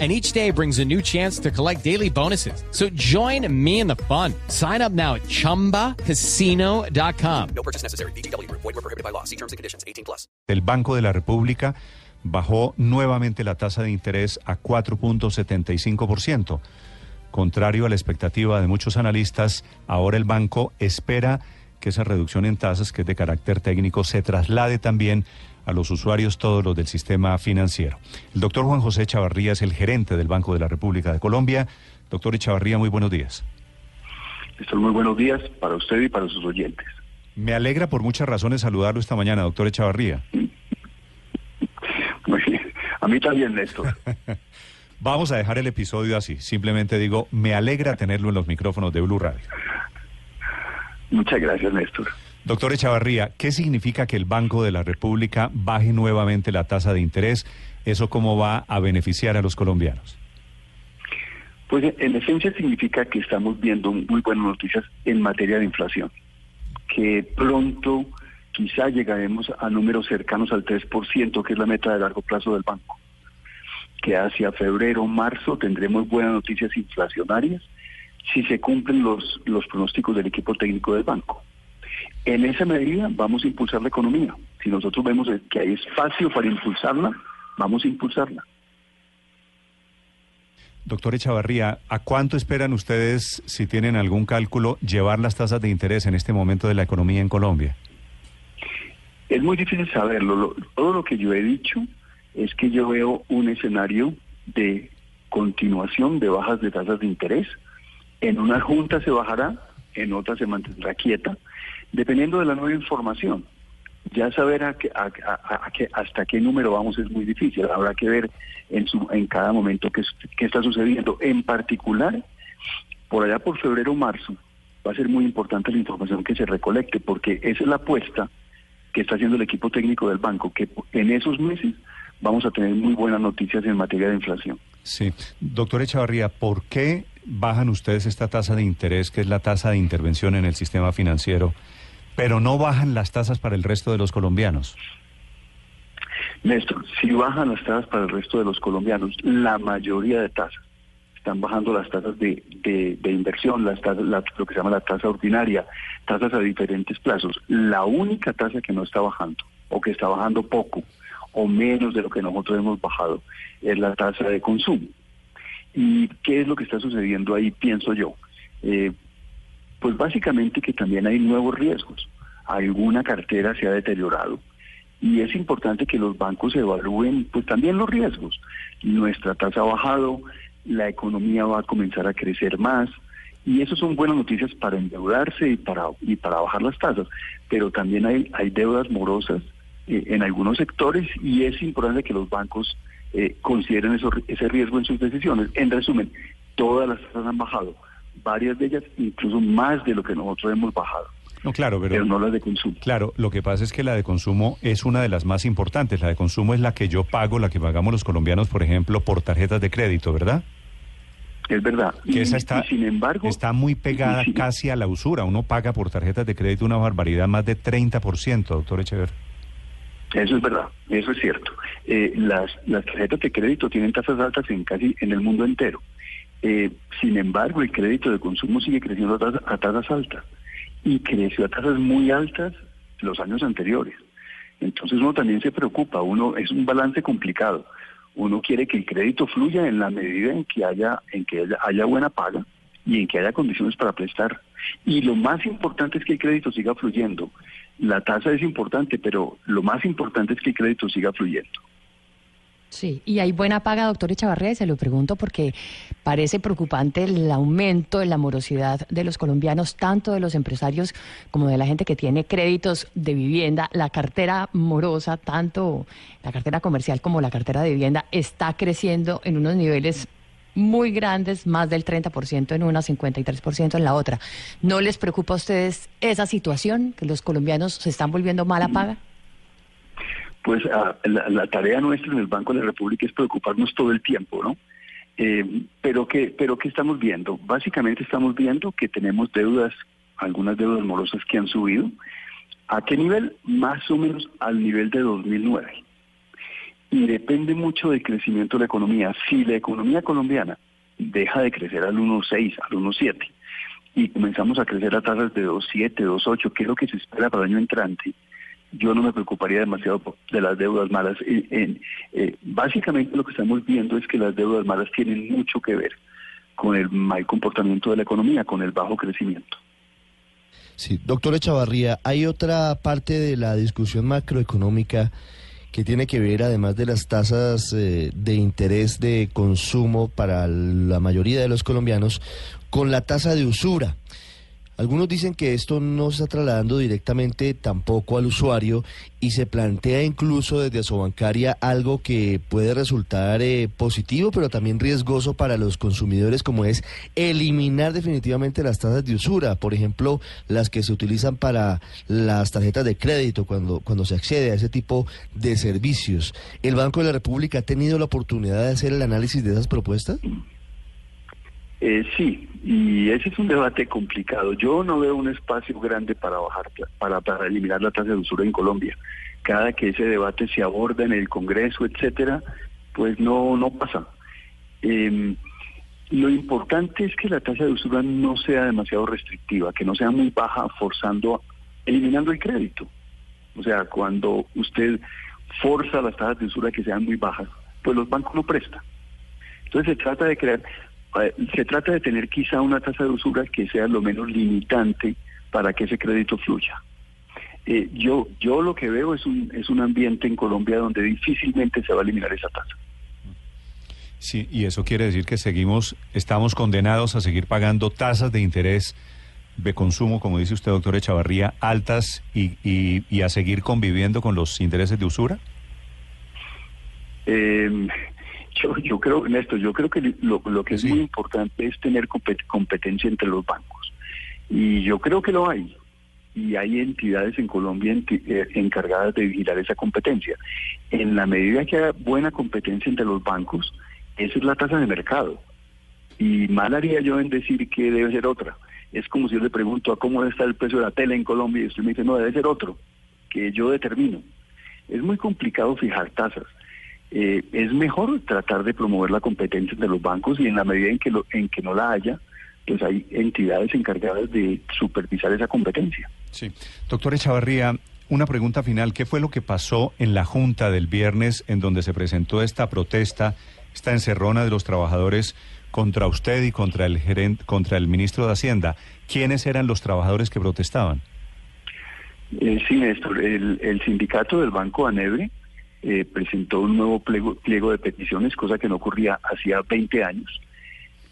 and each day brings a new chance to collect daily bonuses. So join me in the fun. Sign up now at ChumbaCasino.com. No purchase necessary. BGW. Void were prohibited by law. See terms and conditions. 18 plus. El Banco de la República bajó nuevamente la tasa de interés a 4.75%. Contrario a la expectativa de muchos analistas, ahora el banco espera que esa reducción en tasas, que es de carácter técnico, se traslade también a los usuarios, todos los del sistema financiero. El doctor Juan José Chavarría es el gerente del Banco de la República de Colombia. Doctor Chavarría, muy buenos días. Estos muy buenos días para usted y para sus oyentes. Me alegra por muchas razones saludarlo esta mañana, doctor Echavarría. Muy bien. A mí también, Néstor. Vamos a dejar el episodio así. Simplemente digo, me alegra tenerlo en los micrófonos de Blue Radio. Muchas gracias, Néstor. Doctor Echavarría, ¿qué significa que el Banco de la República baje nuevamente la tasa de interés? ¿Eso cómo va a beneficiar a los colombianos? Pues en esencia significa que estamos viendo muy buenas noticias en materia de inflación, que pronto quizá llegaremos a números cercanos al 3%, que es la meta de largo plazo del banco, que hacia febrero, marzo tendremos buenas noticias inflacionarias si se cumplen los, los pronósticos del equipo técnico del banco. En esa medida vamos a impulsar la economía. Si nosotros vemos que hay espacio para impulsarla, vamos a impulsarla. Doctor Echavarría, ¿a cuánto esperan ustedes, si tienen algún cálculo, llevar las tasas de interés en este momento de la economía en Colombia? Es muy difícil saberlo. todo lo que yo he dicho es que yo veo un escenario de continuación de bajas de tasas de interés. En una junta se bajará, en otra se mantendrá quieta, dependiendo de la nueva información. Ya saber a hasta qué número vamos es muy difícil. Habrá que ver en, su, en cada momento qué, qué está sucediendo. En particular, por allá por febrero o marzo, va a ser muy importante la información que se recolecte, porque esa es la apuesta que está haciendo el equipo técnico del banco, que en esos meses vamos a tener muy buenas noticias en materia de inflación. Sí. Doctor Echavarría, ¿por qué bajan ustedes esta tasa de interés, que es la tasa de intervención en el sistema financiero, pero no bajan las tasas para el resto de los colombianos? Néstor, si bajan las tasas para el resto de los colombianos, la mayoría de tasas, están bajando las tasas de, de, inversión, las tasas, lo que se llama la tasa ordinaria, tasas a diferentes plazos. La única tasa que no está bajando, o que está bajando poco, o menos de lo que nosotros hemos bajado, es la tasa de consumo. ¿Y qué es lo que está sucediendo ahí, pienso yo? Eh, pues básicamente que también hay nuevos riesgos. Alguna cartera se ha deteriorado y es importante que los bancos evalúen pues también los riesgos. Nuestra tasa ha bajado, la economía va a comenzar a crecer más y eso son buenas noticias para endeudarse y para y para bajar las tasas, pero también hay hay deudas morosas eh, en algunos sectores y es importante que los bancos eh, consideren eso, ese riesgo en sus decisiones. En resumen, todas las tasas han bajado, varias de ellas incluso más de lo que nosotros hemos bajado. No, claro, pero, no la de consumo. Claro, lo que pasa es que la de consumo es una de las más importantes. La de consumo es la que yo pago, la que pagamos los colombianos, por ejemplo, por tarjetas de crédito, ¿verdad? Es verdad. Que esa está, sin embargo, está muy pegada casi a la usura. Uno paga por tarjetas de crédito una barbaridad más de 30%, doctor Echever. Eso es verdad, eso es cierto. Eh, las, las tarjetas de crédito tienen tasas altas en casi en el mundo entero. Eh, sin embargo, el crédito de consumo sigue creciendo a tasas altas y creció a tasas muy altas los años anteriores. Entonces uno también se preocupa, uno es un balance complicado. Uno quiere que el crédito fluya en la medida en que haya en que haya, buena paga y en que haya condiciones para prestar. Y lo más importante es que el crédito siga fluyendo. La tasa es importante, pero lo más importante es que el crédito siga fluyendo. Sí, y hay buena paga, doctor Echavarría, se lo pregunto porque parece preocupante el aumento de la morosidad de los colombianos, tanto de los empresarios como de la gente que tiene créditos de vivienda. La cartera morosa, tanto la cartera comercial como la cartera de vivienda, está creciendo en unos niveles muy grandes, más del 30% en una, 53% en la otra. ¿No les preocupa a ustedes esa situación, que los colombianos se están volviendo mala paga? Pues la, tarea nuestra en el Banco de la República es preocuparnos todo el tiempo, ¿no? Eh, pero que pero qué estamos viendo básicamente estamos viendo que tenemos deudas algunas deudas morosas que han subido. A qué nivel más o menos al nivel de 2009 y depende mucho del crecimiento de la economía. Si la economía colombiana deja de crecer al 1.6 al 1.7 y comenzamos a crecer a tasas de 2.7 2.8 que es lo que se espera para el año entrante yo no me preocuparía demasiado de las deudas malas. Eh, básicamente lo que estamos viendo es que las deudas malas tienen mucho que ver con el mal comportamiento de la economía, con el bajo crecimiento. Sí, doctor Echavarría, hay otra parte de la discusión macroeconómica que tiene que ver, además de las tasas eh, de interés de consumo para la mayoría de los colombianos, con la tasa de usura. Algunos dicen que esto no se está trasladando directamente tampoco al usuario y se plantea incluso desde su bancaria algo que puede resultar eh, positivo, pero también riesgoso para los consumidores, como es eliminar definitivamente las tasas de usura, por ejemplo, las que se utilizan para las tarjetas de crédito cuando, cuando se accede a ese tipo de servicios. ¿El Banco de la República ha tenido la oportunidad de hacer el análisis de esas propuestas? Eh, sí, y ese es un debate complicado. Yo no veo un espacio grande para bajar, para, para eliminar la tasa de usura en Colombia. Cada que ese debate se aborda en el Congreso, etcétera, pues no, no pasa. Em, lo importante es que la tasa de usura no sea demasiado restrictiva, que no sea muy baja, forzando, eliminando el crédito. O sea, cuando usted forza las tasas de usura que sean muy bajas, pues los bancos no prestan. Entonces se trata de crear se trata de tener quizá una tasa de usura que sea lo menos limitante para que ese crédito fluya. Eh, yo, yo lo que veo es un, es un ambiente en Colombia donde difícilmente se va a eliminar esa tasa. Sí, y eso quiere decir que seguimos, estamos condenados a seguir pagando tasas de interés de consumo, como dice usted, doctor Echavarría, altas y, y, y a seguir conviviendo con los intereses de usura. Eh, yo, yo creo, Néstor, yo creo que lo, que es muy importante es tener competencia entre los bancos. Y yo creo que lo hay. Y hay entidades en Colombia eh, encargadas de vigilar esa competencia. En la medida que haya buena competencia entre los bancos, esa es la tasa de mercado. Y mal haría yo en decir que debe ser otra. Es como si yo le pregunto a cómo está el precio de la tele en Colombia y usted me dice, no, debe ser otro, que yo determino. Es muy complicado fijar tasas. Eh, es mejor tratar de promover la competencia de los bancos y en la medida en que, lo, en que no la haya, pues hay entidades encargadas de supervisar esa competencia. Sí. Doctor Echavarría, una pregunta final. ¿Qué fue lo que pasó en la Junta del viernes en donde se presentó esta protesta, esta encerrona de los trabajadores contra usted y contra el gerente, contra el ministro de Hacienda? ¿Quiénes eran los trabajadores que protestaban? Eh, sí, Néstor, el, el sindicato del Banco Anebre eh, presentó un nuevo pliego, de peticiones, cosa que no ocurría hacía 20 años.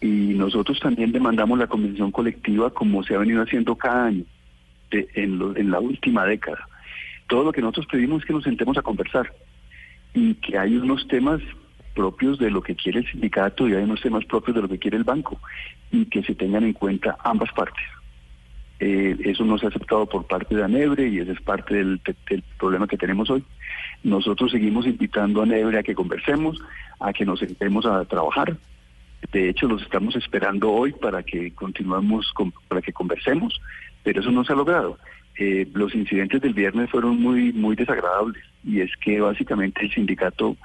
Y nosotros también demandamos la convención colectiva como se ha venido haciendo cada año en, en la última década. Todo lo que nosotros pedimos es que nos sentemos a conversar y que hay unos temas propios de lo que quiere el sindicato y hay unos temas propios de lo que quiere el banco y que se tengan en cuenta ambas partes. Eh, eso no se ha aceptado por parte de Anebre y ese es parte del, problema que tenemos hoy. Nosotros seguimos invitando a Anebre a que conversemos, a que nos sentemos a trabajar. De hecho, los estamos esperando hoy para que continuemos, para que conversemos, pero eso no se ha logrado. Eh, los incidentes del viernes fueron muy, muy desagradables y es que básicamente el sindicato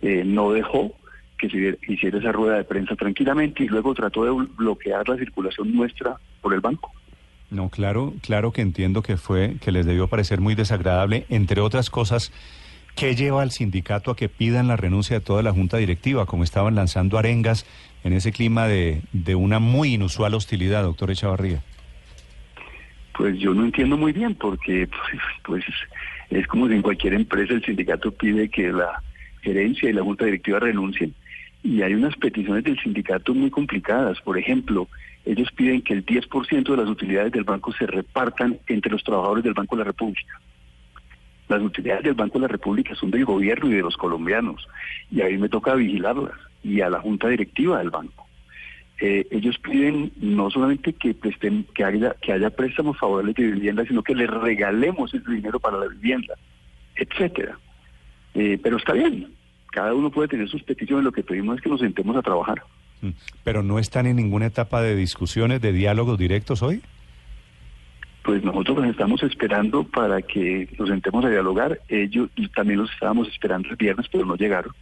eh, no dejó que se hiciera esa rueda de prensa tranquilamente y luego trató de bloquear la circulación nuestra por el banco. No, claro, claro que entiendo que fue, que les debió parecer muy desagradable, entre otras cosas. ¿Qué lleva al sindicato a que pidan la renuncia de toda la junta directiva, como estaban lanzando arengas en ese clima de, de una muy inusual hostilidad, doctor Echavarría? Pues yo no entiendo muy bien, porque pues, pues es como si en cualquier empresa el sindicato pide que la gerencia y la junta directiva renuncien. Y hay unas peticiones del sindicato muy complicadas. Por ejemplo, ellos piden que el 10% de las utilidades del banco se repartan entre los trabajadores del Banco de la República. Las utilidades del Banco de la República son del gobierno y de los colombianos, y a mí me toca vigilarlas, y a la junta directiva del banco. Eh, ellos piden no solamente que presten, que haya, que haya préstamos favorables de vivienda, sino que les regalemos ese dinero para la vivienda, etcétera. Eh, pero está bien, cada uno puede tener sus peticiones, lo que pedimos es que nos sentemos a trabajar. Mm. Pero no están en ninguna etapa de discusiones, de diálogos directos hoy. Pues nosotros los estamos esperando para que nos sentemos a dialogar. Ellos también los estábamos esperando el viernes, pero no llegaron.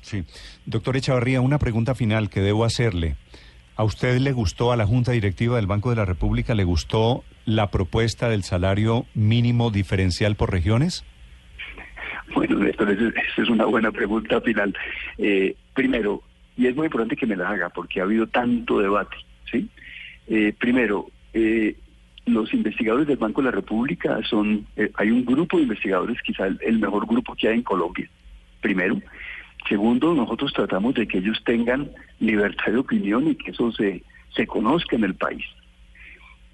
Sí. Doctor Echavarría, una pregunta final que debo hacerle. ¿A usted le gustó, a la Junta Directiva del Banco de la República, le gustó la propuesta del salario mínimo diferencial por regiones? Bueno, Néstor, esa es una buena pregunta final. Eh, primero, y es muy importante que me la haga porque ha habido tanto debate, ¿sí? Eh, primero, eh, los investigadores del Banco de la República son, hay un grupo de investigadores, quizá el mejor grupo que hay en Colombia, primero. Segundo, nosotros tratamos de que ellos tengan libertad de opinión y que eso se, se conozca en el país.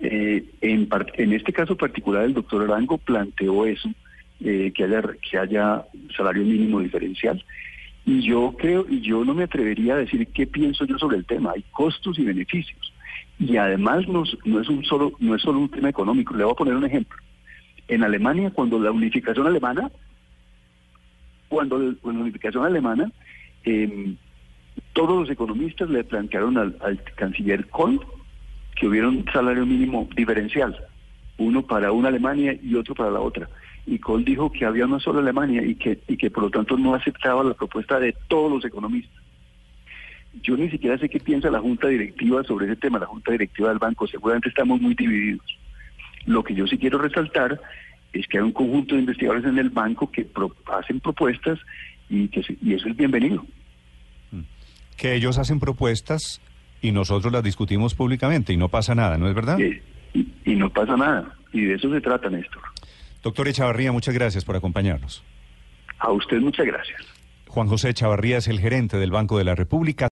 Eh, en, en, este caso particular, el doctor Arango planteó eso, eh, que, haya, que haya salario mínimo diferencial. Y yo creo, y yo no me atrevería a decir qué pienso yo sobre el tema. Hay costos y beneficios. Y además no, no, es un solo, no es solo un tema económico. Le voy a poner un ejemplo. En Alemania, cuando la unificación alemana cuando, la unificación alemana, em, todos los economistas le plantearon al, canciller Kohl que hubiera un salario mínimo diferencial, uno para una Alemania y otro para la otra. Y Kohl dijo que había una sola Alemania y que, y que por lo tanto no aceptaba la propuesta de todos los economistas. Yo ni siquiera sé qué piensa la Junta Directiva sobre ese tema, la Junta Directiva del Banco, seguramente estamos muy divididos. Lo que yo sí quiero resaltar es que hay un conjunto de investigadores en el banco que hacen propuestas y, que y eso es bienvenido. Mm. Que ellos hacen propuestas y nosotros las discutimos públicamente y no pasa nada, ¿no es verdad? Y, y, no pasa nada. Y de eso se trata, Néstor. Doctor Echavarría, muchas gracias por acompañarnos. A usted muchas gracias. Juan José Echavarría es el gerente del Banco de la República.